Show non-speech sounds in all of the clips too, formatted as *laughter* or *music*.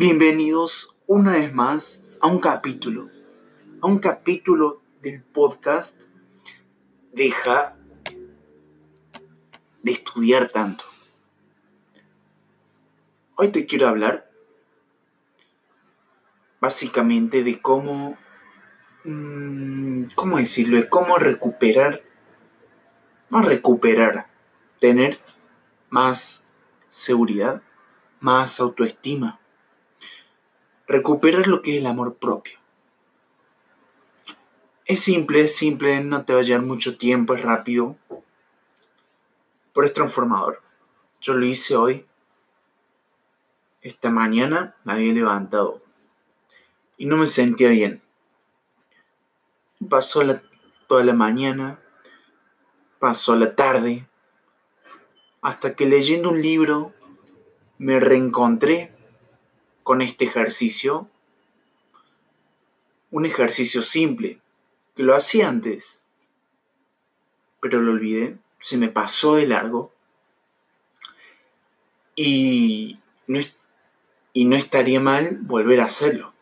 Bienvenidos una vez más a un capítulo, a un capítulo del podcast Deja de estudiar tanto. Hoy te quiero hablar básicamente de cómo, mm, ¿cómo decirlo? De cómo recuperar, no recuperar, tener más seguridad, más autoestima recuperar lo que es el amor propio. Es simple, es simple, no te va a llevar mucho tiempo, es rápido, pero es transformador. Yo lo hice hoy. Esta mañana me había levantado y no me sentía bien. Pasó toda la mañana, pasó la tarde, hasta que leyendo un libro me reencontré con este ejercicio, un ejercicio simple, que lo hacía antes, pero lo olvidé, se me pasó de largo y no, y no estaría mal volver a hacerlo.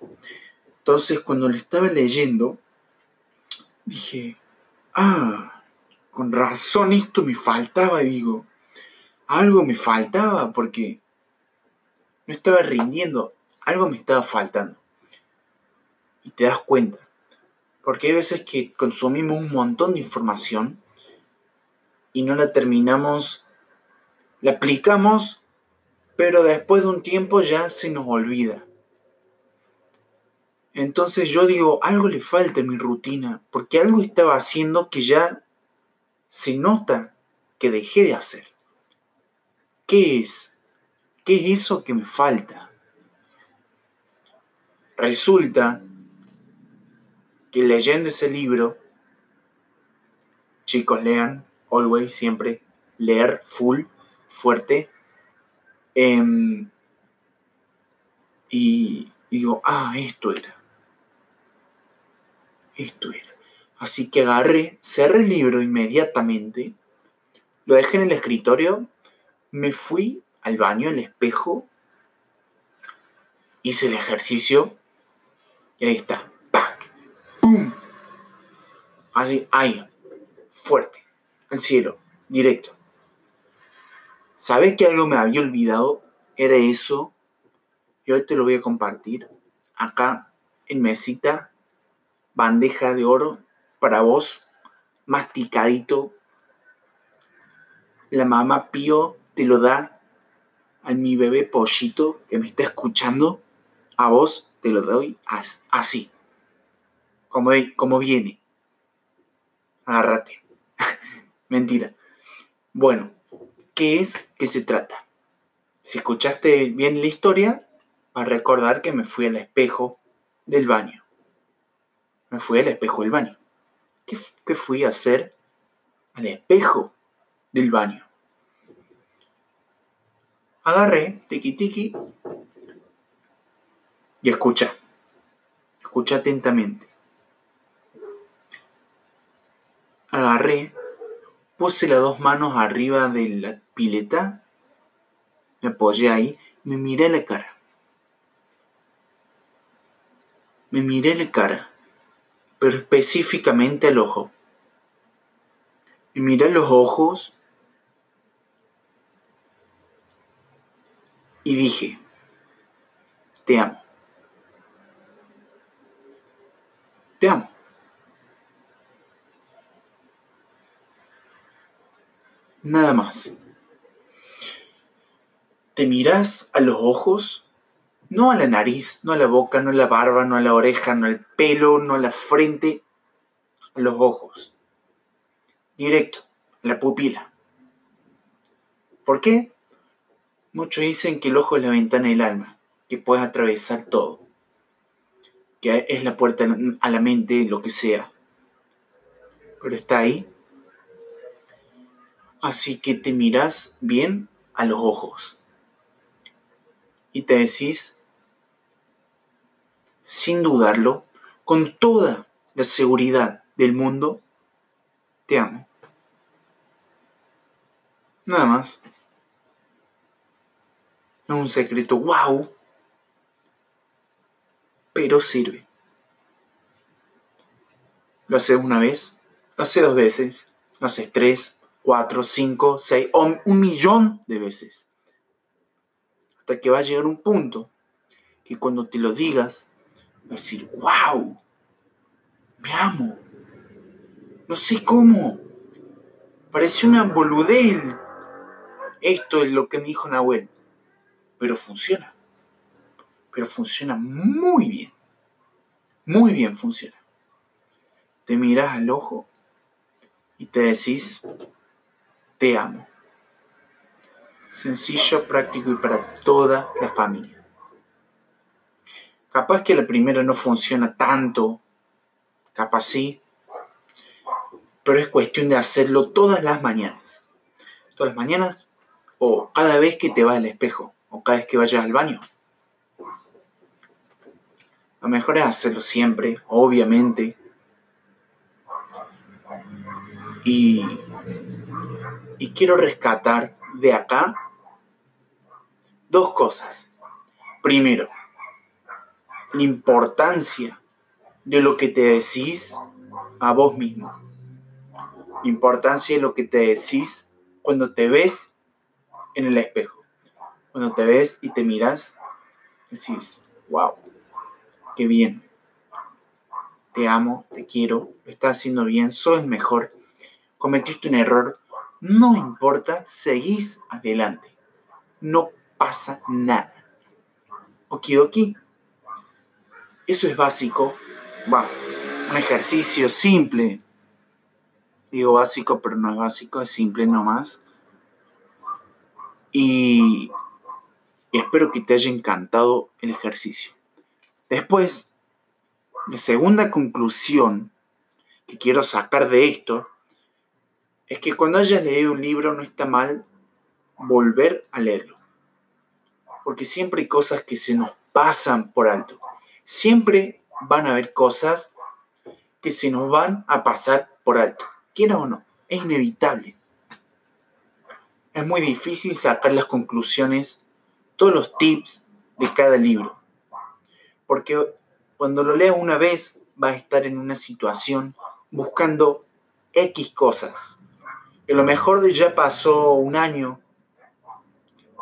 Entonces cuando lo estaba leyendo, dije, ah, con razón esto me faltaba, digo, algo me faltaba porque no estaba rindiendo algo me estaba faltando. Y te das cuenta. Porque hay veces que consumimos un montón de información y no la terminamos, la aplicamos, pero después de un tiempo ya se nos olvida. Entonces yo digo, algo le falta en mi rutina, porque algo estaba haciendo que ya se nota que dejé de hacer. ¿Qué es? ¿Qué es eso que me falta? Resulta que leyendo ese libro, chicos, lean, always, siempre, leer full, fuerte. Em, y digo, ah, esto era. Esto era. Así que agarré, cerré el libro inmediatamente, lo dejé en el escritorio, me fui al baño, al espejo, hice el ejercicio y ahí está. ¡Pac! ¡Pum! Así, ahí. Fuerte. Al cielo. Directo. ¿Sabes que algo me había olvidado? Era eso. Y hoy te lo voy a compartir. Acá en mesita. Bandeja de oro para vos. Masticadito. La mamá Pío te lo da a mi bebé pollito que me está escuchando. A vos te lo doy así, como, como viene. Agárrate. *laughs* Mentira. Bueno, ¿qué es? ¿Qué se trata? Si escuchaste bien la historia, vas a recordar que me fui al espejo del baño. Me fui al espejo del baño. ¿Qué, qué fui a hacer al espejo del baño? Agarré, tiki tiki, y escucha. Escucha atentamente. Agarré, puse las dos manos arriba de la pileta, me apoyé ahí, me miré la cara. Me miré la cara, pero específicamente al ojo. Me miré los ojos y dije, te amo. Te. Nada más. Te miras a los ojos, no a la nariz, no a la boca, no a la barba, no a la oreja, no al pelo, no a la frente, a los ojos. Directo, a la pupila. ¿Por qué? Muchos dicen que el ojo es la ventana del alma, que puedes atravesar todo es la puerta a la mente, lo que sea. Pero está ahí. Así que te miras bien a los ojos. Y te decís, sin dudarlo, con toda la seguridad del mundo, te amo. Nada más. Es un secreto, wow. Pero sirve. Lo haces una vez, lo haces dos veces, lo haces tres, cuatro, cinco, seis o un millón de veces. Hasta que va a llegar un punto que cuando te lo digas, va a decir, wow, me amo. No sé cómo. Parece una boludez. Esto es lo que me dijo Nahuel. Pero funciona. Pero funciona muy bien. Muy bien funciona. Te miras al ojo y te decís, te amo. Sencillo, práctico y para toda la familia. Capaz que la primera no funciona tanto, capaz sí, pero es cuestión de hacerlo todas las mañanas. Todas las mañanas o cada vez que te vas al espejo o cada vez que vayas al baño. Lo mejor es hacerlo siempre, obviamente. Y, y quiero rescatar de acá dos cosas. Primero, la importancia de lo que te decís a vos mismo. La importancia de lo que te decís cuando te ves en el espejo. Cuando te ves y te miras, decís, wow, qué bien. Te amo, te quiero, lo estás haciendo bien, sos el mejor. Cometiste un error, no importa, seguís adelante. No pasa nada. Okidoki. Eso es básico. Va, un ejercicio simple. Digo básico, pero no es básico, es simple nomás. Y espero que te haya encantado el ejercicio. Después, la segunda conclusión que quiero sacar de esto es que cuando hayas leído un libro no está mal volver a leerlo. Porque siempre hay cosas que se nos pasan por alto. Siempre van a haber cosas que se nos van a pasar por alto. Quiera o no, es inevitable. Es muy difícil sacar las conclusiones, todos los tips de cada libro. Porque cuando lo leas una vez, vas a estar en una situación buscando X cosas. A lo mejor ya pasó un año,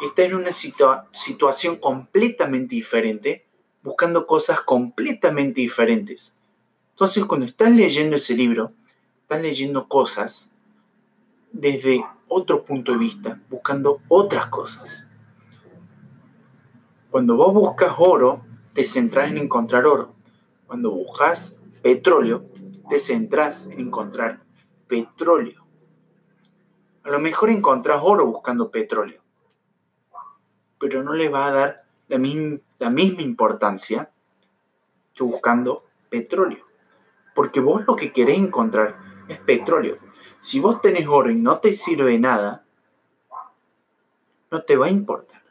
está en una situación completamente diferente, buscando cosas completamente diferentes. Entonces, cuando estás leyendo ese libro, estás leyendo cosas desde otro punto de vista, buscando otras cosas. Cuando vos buscas oro, te centras en encontrar oro. Cuando buscas petróleo, te centras en encontrar petróleo. A lo mejor encontrás oro buscando petróleo, pero no le va a dar la, la misma importancia que buscando petróleo. Porque vos lo que querés encontrar es petróleo. Si vos tenés oro y no te sirve nada, no te va a importar.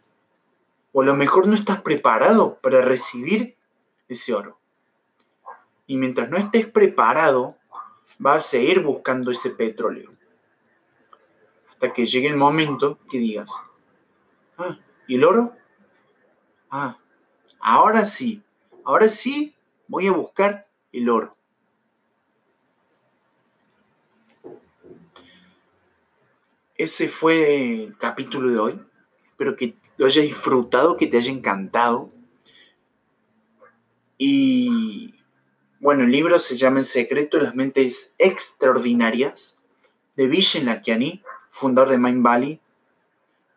O a lo mejor no estás preparado para recibir ese oro. Y mientras no estés preparado, vas a seguir buscando ese petróleo. Hasta que llegue el momento que digas, ah, ¿y el oro? Ah, ahora sí, ahora sí voy a buscar el oro. Ese fue el capítulo de hoy. Espero que lo hayas disfrutado, que te haya encantado. Y bueno, el libro se llama El secreto de las mentes extraordinarias de Vishen Lakiani, fundador de Mind Valley.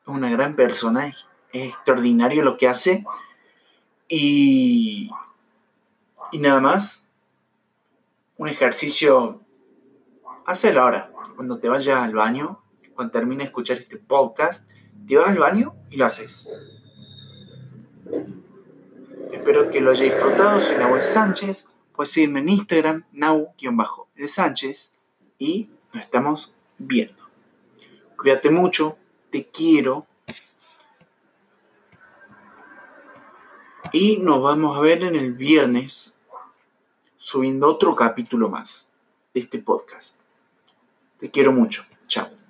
Es una gran persona, es, extraordinario lo que hace. Y, y nada más, un ejercicio, hazlo ahora, cuando te vayas al baño, cuando termine de escuchar este podcast, te vas al baño y lo haces. Espero que lo hayáis disfrutado. Soy Nahuel Sánchez. Puedes seguirme en Instagram, nau-el Sánchez. Y nos estamos viendo. Cuídate mucho. Te quiero. Y nos vamos a ver en el viernes subiendo otro capítulo más de este podcast. Te quiero mucho. Chao.